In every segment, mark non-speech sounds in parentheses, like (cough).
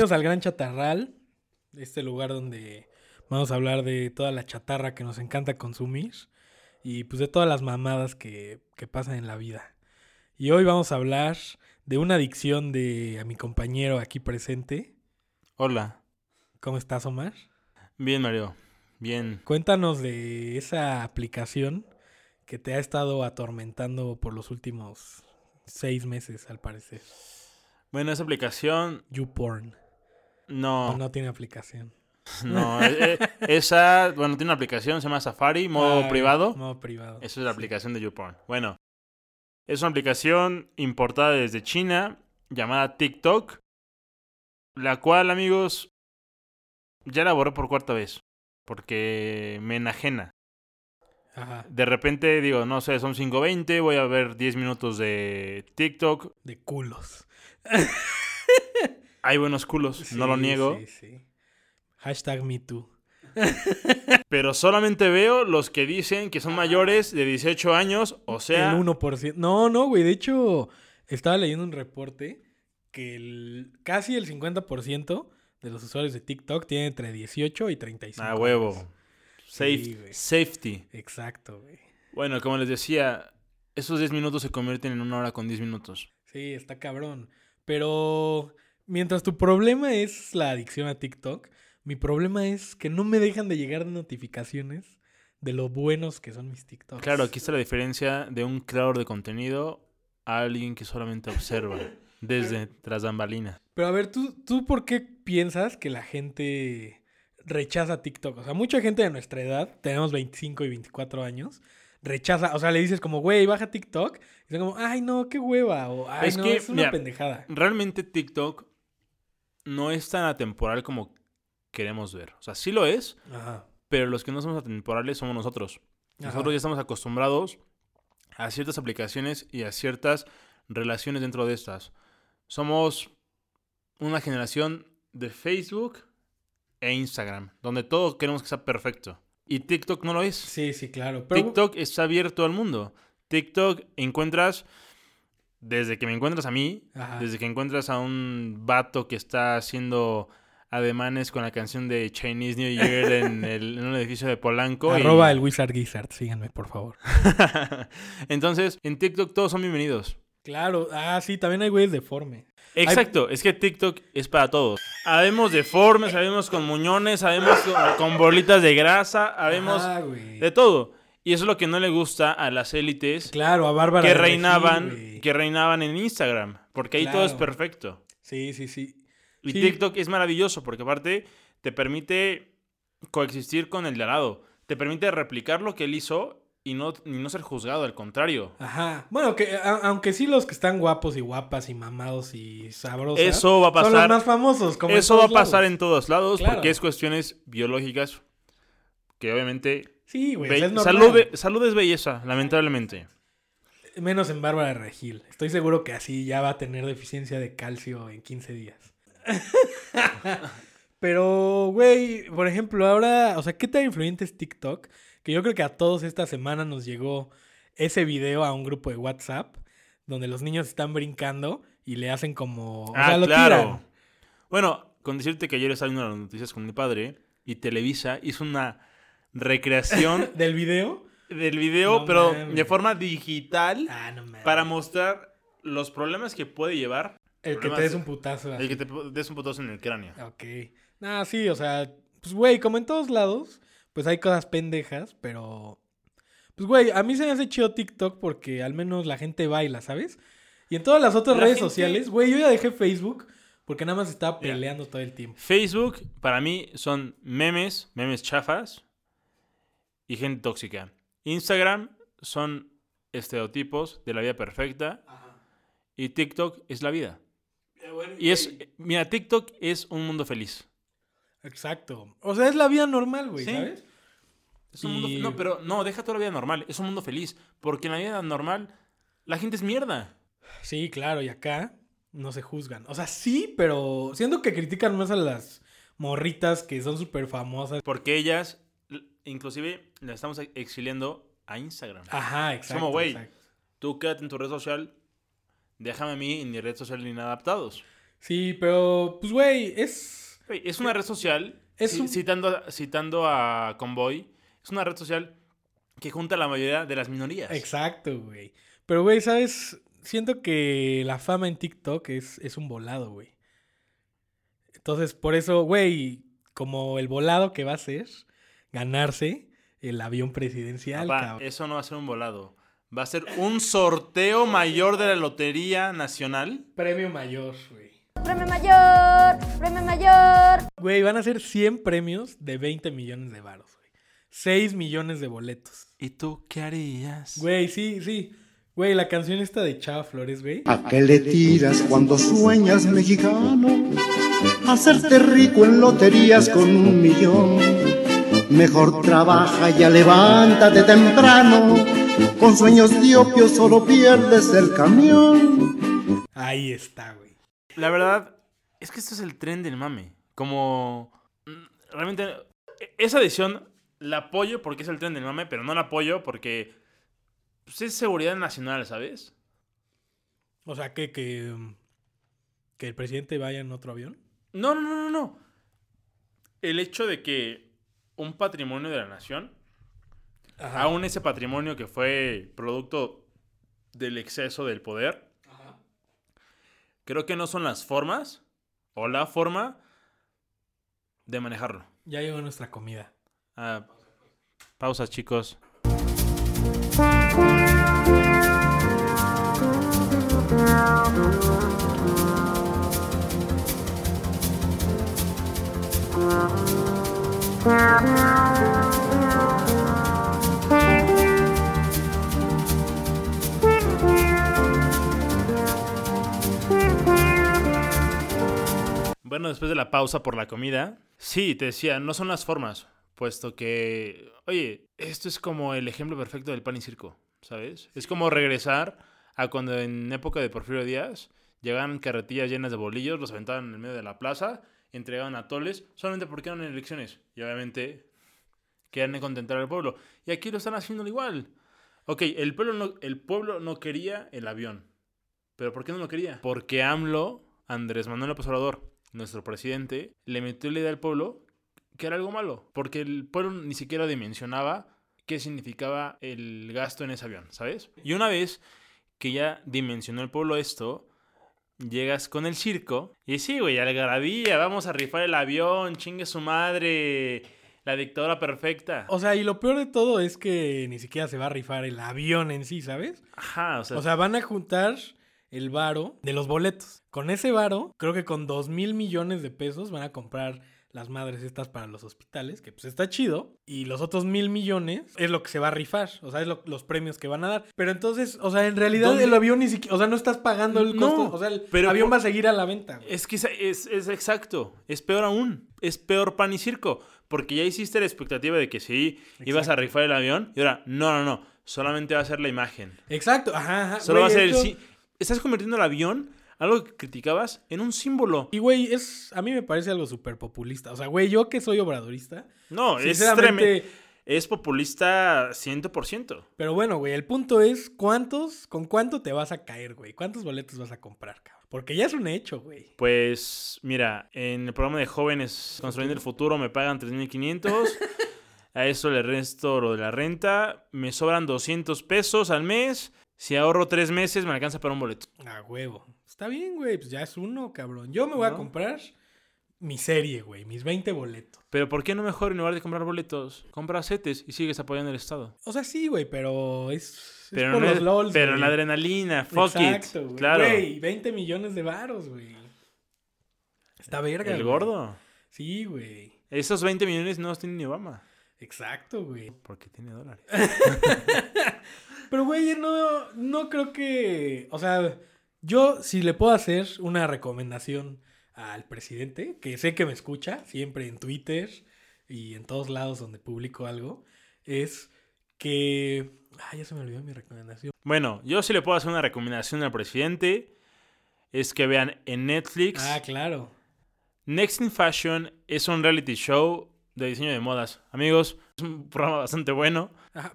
Bienvenidos al Gran Chatarral, este lugar donde vamos a hablar de toda la chatarra que nos encanta consumir y pues de todas las mamadas que, que pasan en la vida. Y hoy vamos a hablar de una adicción de a mi compañero aquí presente. Hola. ¿Cómo estás, Omar? Bien, Mario. Bien. Cuéntanos de esa aplicación que te ha estado atormentando por los últimos seis meses, al parecer. Bueno, esa aplicación. YouPorn. No. No tiene aplicación. (laughs) No, eh, eh, esa, bueno, tiene una aplicación, se llama Safari, modo Ah, privado. Modo privado. Esa es la sí. aplicación de YouPorn. Bueno, es una aplicación importada desde China llamada TikTok, la cual, amigos, ya la borré por cuarta vez, porque me enajena. Ajá. De repente digo, no sé, son 5.20, voy a ver 10 minutos de TikTok. De culos. (laughs) Hay buenos culos, no lo niego. Sí, sí. Hashtag MeToo. (laughs) Pero solamente veo los que dicen que son mayores de 18 años, o sea, el 1%. No, no, güey. De hecho, estaba leyendo un reporte que el, casi el 50% de los usuarios de TikTok tienen entre 18 y 35. a huevo. años. Safe- Sí, safety. Exacto, güey. Bueno, como les decía, esos 10 minutos se convierten en una hora con 10 minutos. Sí, está cabrón. Pero mientras tu problema es la adicción a TikTok, mi problema es que no me dejan de llegar notificaciones de lo buenos que son mis TikToks. Claro, aquí está la diferencia de un creador de contenido a alguien que solamente observa (laughs) desde tras bambalinas. Pero a ver, ¿tú, ¿tú por qué piensas que la gente rechaza TikTok? O sea, mucha gente de nuestra edad, tenemos 25 y 24 años, rechaza, o sea, le dices como, güey, baja TikTok, y son como, ay, no, qué hueva, o ay, Es no, que, es una mira, pendejada. Realmente TikTok no es tan atemporal como queremos ver. O sea, sí lo es, Ajá. pero los que no somos atemporales somos nosotros. Nosotros ya estamos acostumbrados a ciertas aplicaciones y a ciertas relaciones dentro de estas. Somos una generación de Facebook e Instagram, donde todo queremos que sea perfecto. Y TikTok no lo es. Sí, sí, claro. Pero, TikTok está abierto al mundo. TikTok encuentras, desde que me encuentras a mí, Ajá. desde que encuentras a un vato que está haciendo ademanes con la canción de Chinese New Year (laughs) en, el- en un edificio de Polanco. y- Arroba el Wizard Gizzard, síganme, por favor. (laughs) Entonces, en TikTok todos son bienvenidos. Claro, ah, sí, también hay güeyes deforme. Exacto, es que TikTok es para todos. Habemos deformes, sabemos con muñones, sabemos con, con bolitas de grasa, Ah, güey. de todo. Y eso es lo que no le gusta a las élites Claro, a Bárbara. que Regil, reinaban, que reinaban en Instagram, porque ahí todo es perfecto. Sí, sí, sí. Y Sí. TikTok es maravilloso porque aparte te permite coexistir con el de al lado. Te permite replicar lo que él hizo y no, y no ser juzgado, al contrario. Ajá. Bueno, que a- aunque sí los que están guapos y guapas y mamados y sabrosos. Eso va a Son los pasar. más famosos. Como Eso va a pasar lados. en todos lados Claro. porque es cuestiones biológicas que obviamente... Sí, güey. be- es normal. salud, salud es belleza, lamentablemente. Menos en Bárbara Regil. Estoy seguro que así ya va a tener deficiencia de calcio en 15 días. (laughs) Pero, güey, por ejemplo, ahora, o sea, ¿qué tan influyente es TikTok? Que yo creo que a todos esta semana nos llegó ese video a un grupo de WhatsApp donde los niños están brincando y le hacen como... O ah, sea, lo claro. tiran. Bueno, con decirte que ayer estaba viendo las noticias con mi padre y Televisa hizo una recreación (laughs) ¿Del video? del video, No pero mames. de forma digital Ah, no para mostrar los problemas que puede llevar El que te des un putazo. el que te des un putazo en el cráneo. Ok. Nah, sí, o sea, pues, güey, como en todos lados, pues hay cosas pendejas, pero. Pues, güey, a mí se me hace chido TikTok porque al menos la gente baila, ¿sabes? Y en todas las otras La redes gente- sociales, güey, yo ya dejé Facebook porque nada más estaba peleando todo el tiempo. Facebook, para mí, son memes, memes chafas y gente tóxica. Instagram son estereotipos de la vida perfecta y TikTok es la vida. Y es, mira, TikTok es un mundo feliz. Exacto. O sea, es la vida normal, güey, Sí. ¿sabes? Es un mundo- Y- no, pero no, deja toda la vida normal. Es un mundo feliz. Porque en la vida normal, la gente es mierda. Sí, claro, y acá no se juzgan. O sea, sí, pero siento que critican más a las morritas que son súper famosas. Porque ellas, inclusive, la estamos exiliando a Instagram. Ajá, exacto. como, güey. Tú quédate en tu red social, déjame a mí en mi red social inadaptados. Sí, pero, pues, güey, es... Es una red social, Es un- citando, citando a Convoy, es una red social que junta a la mayoría de las minorías. Exacto, güey. Pero, güey, ¿sabes? Siento que la fama en TikTok es, es un volado, güey. Entonces, por eso, güey, como el volado que va a ser ganarse el avión presidencial, Papá, cabrón. eso no va a ser un volado. Va a ser un sorteo mayor de la Lotería Nacional. Premio mayor, güey. Premio mayor, premio mayor. Güey, van a ser 100 premios de 20 millones de varos, güey. 6 millones de boletos. ¿Y tú qué harías? Güey, sí, sí. Güey, la canción esta de Chava Flores, güey. ¿A qué le tiras cuando sueñas mexicano? Hacerte rico en loterías con un millón. Mejor trabaja ya levántate temprano. Con sueños de opio solo pierdes el camión. Ahí está, güey. La verdad es que esto es el tren del mame. Como. mm, Realmente. e- Esa decisión la apoyo porque es el tren del mame, pero no la apoyo porque. Pues es seguridad nacional, ¿sabes? O sea, que, que, que el presidente vaya en otro avión. No, no, no, no, no. El hecho de que un patrimonio de la nación, aún ese patrimonio que fue producto del exceso del poder, creo que no son las formas o la forma de manejarlo. Ya llegó nuestra comida. Ah, pausa, chicos. Bueno, después de la pausa por la comida, sí, te decía, no son las formas, puesto que, oye, esto es como el ejemplo perfecto del pan y circo, ¿sabes? Es como regresar a cuando en época de Porfirio Díaz llegaban carretillas llenas de bolillos, los aventaban en el medio de la plaza, entregaban atoles, solamente porque eran elecciones. Y obviamente querían contentar al pueblo. Y aquí lo están haciendo igual. Ok, el pueblo no, el pueblo no quería el avión. ¿Pero por qué no lo quería? Porque AMLO, Andrés Manuel López Obrador, nuestro presidente, le metió la idea al pueblo que era algo malo. Porque el pueblo ni siquiera dimensionaba qué significaba el gasto en ese avión, ¿sabes? Y una vez que ya dimensionó el pueblo esto, llegas con el circo y sí, güey, algarabía, vamos a rifar el avión, chingue su madre, la dictadura perfecta. O sea, y lo peor de todo es que ni siquiera se va a rifar el avión en sí, ¿sabes? Ajá, o sea, O sea, van a juntar el varo de los boletos. Con ese varo, creo que con dos mil millones de pesos van a comprar las madres estas para los hospitales, que pues está chido. Y los otros mil millones es lo que se va a rifar. O sea, es lo- los premios que van a dar. Pero entonces, o sea, en realidad ¿Dónde? el avión ni siquiera, o sea, no estás pagando el No, costo. O sea, el pero avión por- va a seguir a la venta. güey. es que es, es- es exacto, es peor aún, es peor pan y circo, porque ya hiciste la expectativa de que sí, ibas a rifar el avión y ahora, no, no, no, solamente va a ser la imagen. Exacto, ajá, ajá. Solo Güey, va a ser el... esto- sí- Estás convirtiendo el avión, algo que criticabas, en un símbolo. Y, güey, es, a mí me parece algo súper populista. O sea, güey, yo que soy obradorista, No, es tremendo. Es populista 100%. Pero bueno, güey, el punto es cuántos, con cuánto te vas a caer, güey. ¿Cuántos boletos vas a comprar, cabrón? Porque ya es un hecho, güey. Pues mira, en el programa de jóvenes construyendo el futuro me pagan 3.500. (laughs) A eso le resto lo de la renta. Me sobran 200 pesos al mes. Si ahorro tres meses me alcanza para un boleto. A huevo. Está bien, güey, pues ya es uno, cabrón. Yo me voy a comprar mi serie, güey, mis 20 boletos. Pero ¿por qué no mejor en lugar de comprar boletos, compras setes y sigues apoyando al Estado? O sea, sí, güey, pero es, es Pero, por no los es- LOLs, pero güey. la adrenalina, fuck Exacto, it. güey. Claro. Güey, 20 millones de varos, güey. Está verga, el güey. gordo. Sí, güey. Esos 20 millones no los tiene ni Obama. Exacto, güey. Porque tiene dólares. (laughs) Pero, güey, no, no creo que. O sea, yo si le puedo hacer una recomendación al presidente, que sé que me escucha siempre en Twitter y en todos lados donde publico algo, es que. Ay, ya se me olvidó mi recomendación. Bueno, yo sí le puedo hacer una recomendación al presidente. Es que vean en Netflix. Ah, claro. Next in Fashion es un reality show de diseño de modas. Amigos, es un programa bastante bueno.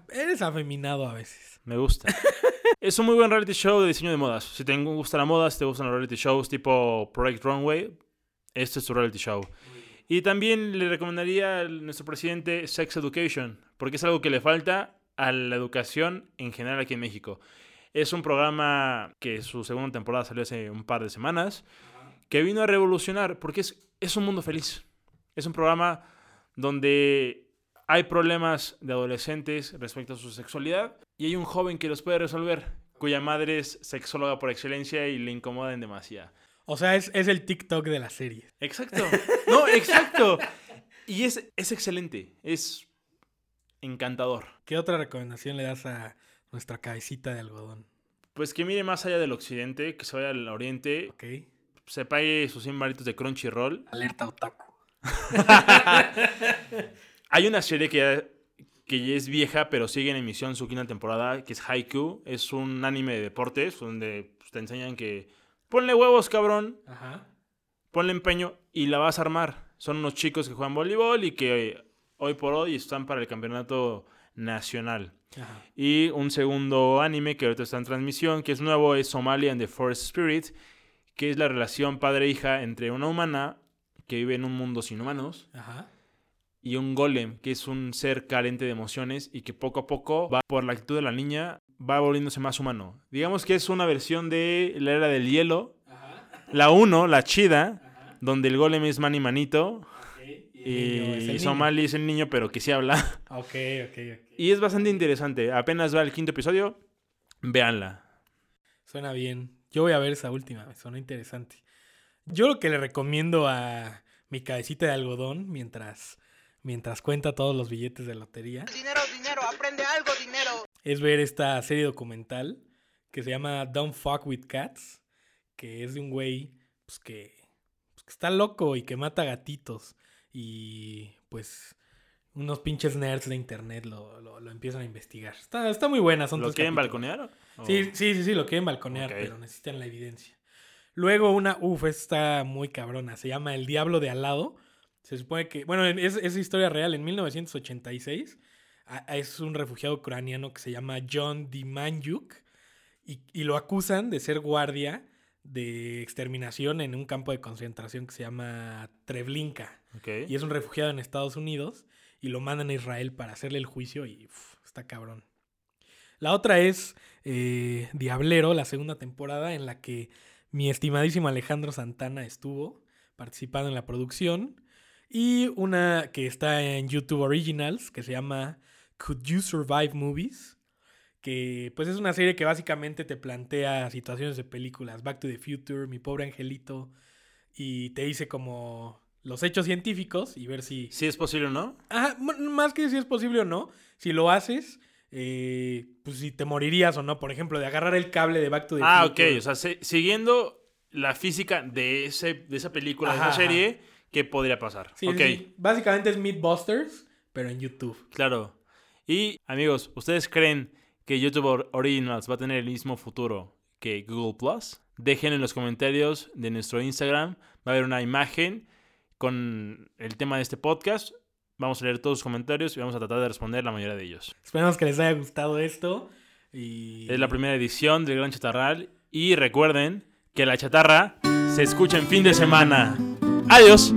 Eres afeminado a veces. Me gusta. (laughs) es un muy buen reality show de diseño de modas. Si te gusta la moda, si te gustan los reality shows tipo Project Runway, este es tu reality show. Y también le recomendaría a nuestro presidente Sex Education, porque es algo que le falta a la educación en general aquí en México. Es un programa que su segunda temporada salió hace un par de semanas, que vino a revolucionar, porque es, es un mundo feliz. Es un programa donde hay problemas de adolescentes respecto a su sexualidad y hay un joven que los puede resolver, cuya madre es sexóloga por excelencia y le incomoda en demasiado. O sea, es, es el TikTok de la serie. Exacto. No, exacto. Y es, es excelente. Es encantador. ¿Qué otra recomendación le das a nuestra cabecita de algodón? Pues que mire más allá del occidente, que se vaya al oriente, Ok. se pague sus 100 varitos de Crunchyroll. Alerta otaku. (laughs) Hay una serie que ya, que ya es vieja, pero sigue en emisión su quinta temporada, que es Haiku. Es un anime de deportes donde pues, te enseñan que ponle huevos, cabrón, Ajá. ponle empeño y la vas a armar. Son unos chicos que juegan voleibol y que hoy por hoy están para el campeonato nacional. Ajá. Y un segundo anime que ahorita está en transmisión, que es nuevo, es Somalia and the Forest Spirit, que es la relación padre-hija entre una humana que vive en un mundo sin humanos Ajá. Y un golem, que es un ser carente de emociones y que poco a poco va por la actitud de la niña, va volviéndose más humano. Digamos que es una versión de la era del hielo, la 1, la chida, donde el golem es Manny Manito y, y Somali es el niño, pero que sí habla. Ok, ok, ok. Y es bastante interesante. Apenas va el quinto episodio, véanla. Suena bien. Yo voy a ver esa última, me suena interesante. Yo lo que le recomiendo a mi cabecita de algodón mientras, mientras cuenta todos los billetes de lotería Dinero, dinero, aprende algo, dinero. es ver esta serie documental que se llama Don't Fuck With Cats, que es de un güey pues, que, pues, que está loco y que mata gatitos. Y pues unos pinches nerds de internet lo, lo- lo empiezan a investigar. Está, está muy buena, son ¿Lo quieren capítulos. balconear? ¿O- Sí, sí, sí, sí, lo quieren balconear, pero necesitan la evidencia. Luego una, uff, está muy cabrona, se llama El Diablo de Al lado. Se supone que, bueno, en- es, es historia real, en 1986 a- a- es un refugiado ucraniano que se llama John Dimanyuk y, y lo acusan de ser guardia de exterminación en un campo de concentración que se llama Treblinka. Y es un refugiado en Estados Unidos y lo mandan a Israel para hacerle el juicio y uf, está cabrón. La otra es eh, Diablero, la segunda temporada en la que mi estimadísimo Alejandro Santana estuvo participando en la producción. Y una que está en YouTube Originals que se llama Could You Survive Movies? Que pues es una serie que básicamente te plantea situaciones de películas. Back to the Future, Mi pobre angelito. Y te dice como los hechos científicos y ver si... Si es posible o no. Ajá, más que si es posible o no, si lo haces, eh, pues si te morirías o no, por ejemplo, de agarrar el cable de Back to the Ah, ok. Future. O sea, se- siguiendo la física de, ese, de esa película, de esa serie, ¿qué podría pasar? Sí, ok, sí, Básicamente es Mythbusters, pero en YouTube. claro. Y, amigos, ¿ustedes creen que YouTube Or- Originals va a tener el mismo futuro que Google Plus? Dejen en los comentarios de nuestro Instagram. Va a haber una imagen con el tema de este podcast. Vamos a leer todos los comentarios y vamos a tratar de responder la mayoría de ellos. Esperemos que les haya gustado esto. Y... Es la primera edición del Gran Chatarral. Y recuerden que la chatarra se escucha en fin de semana. Adiós.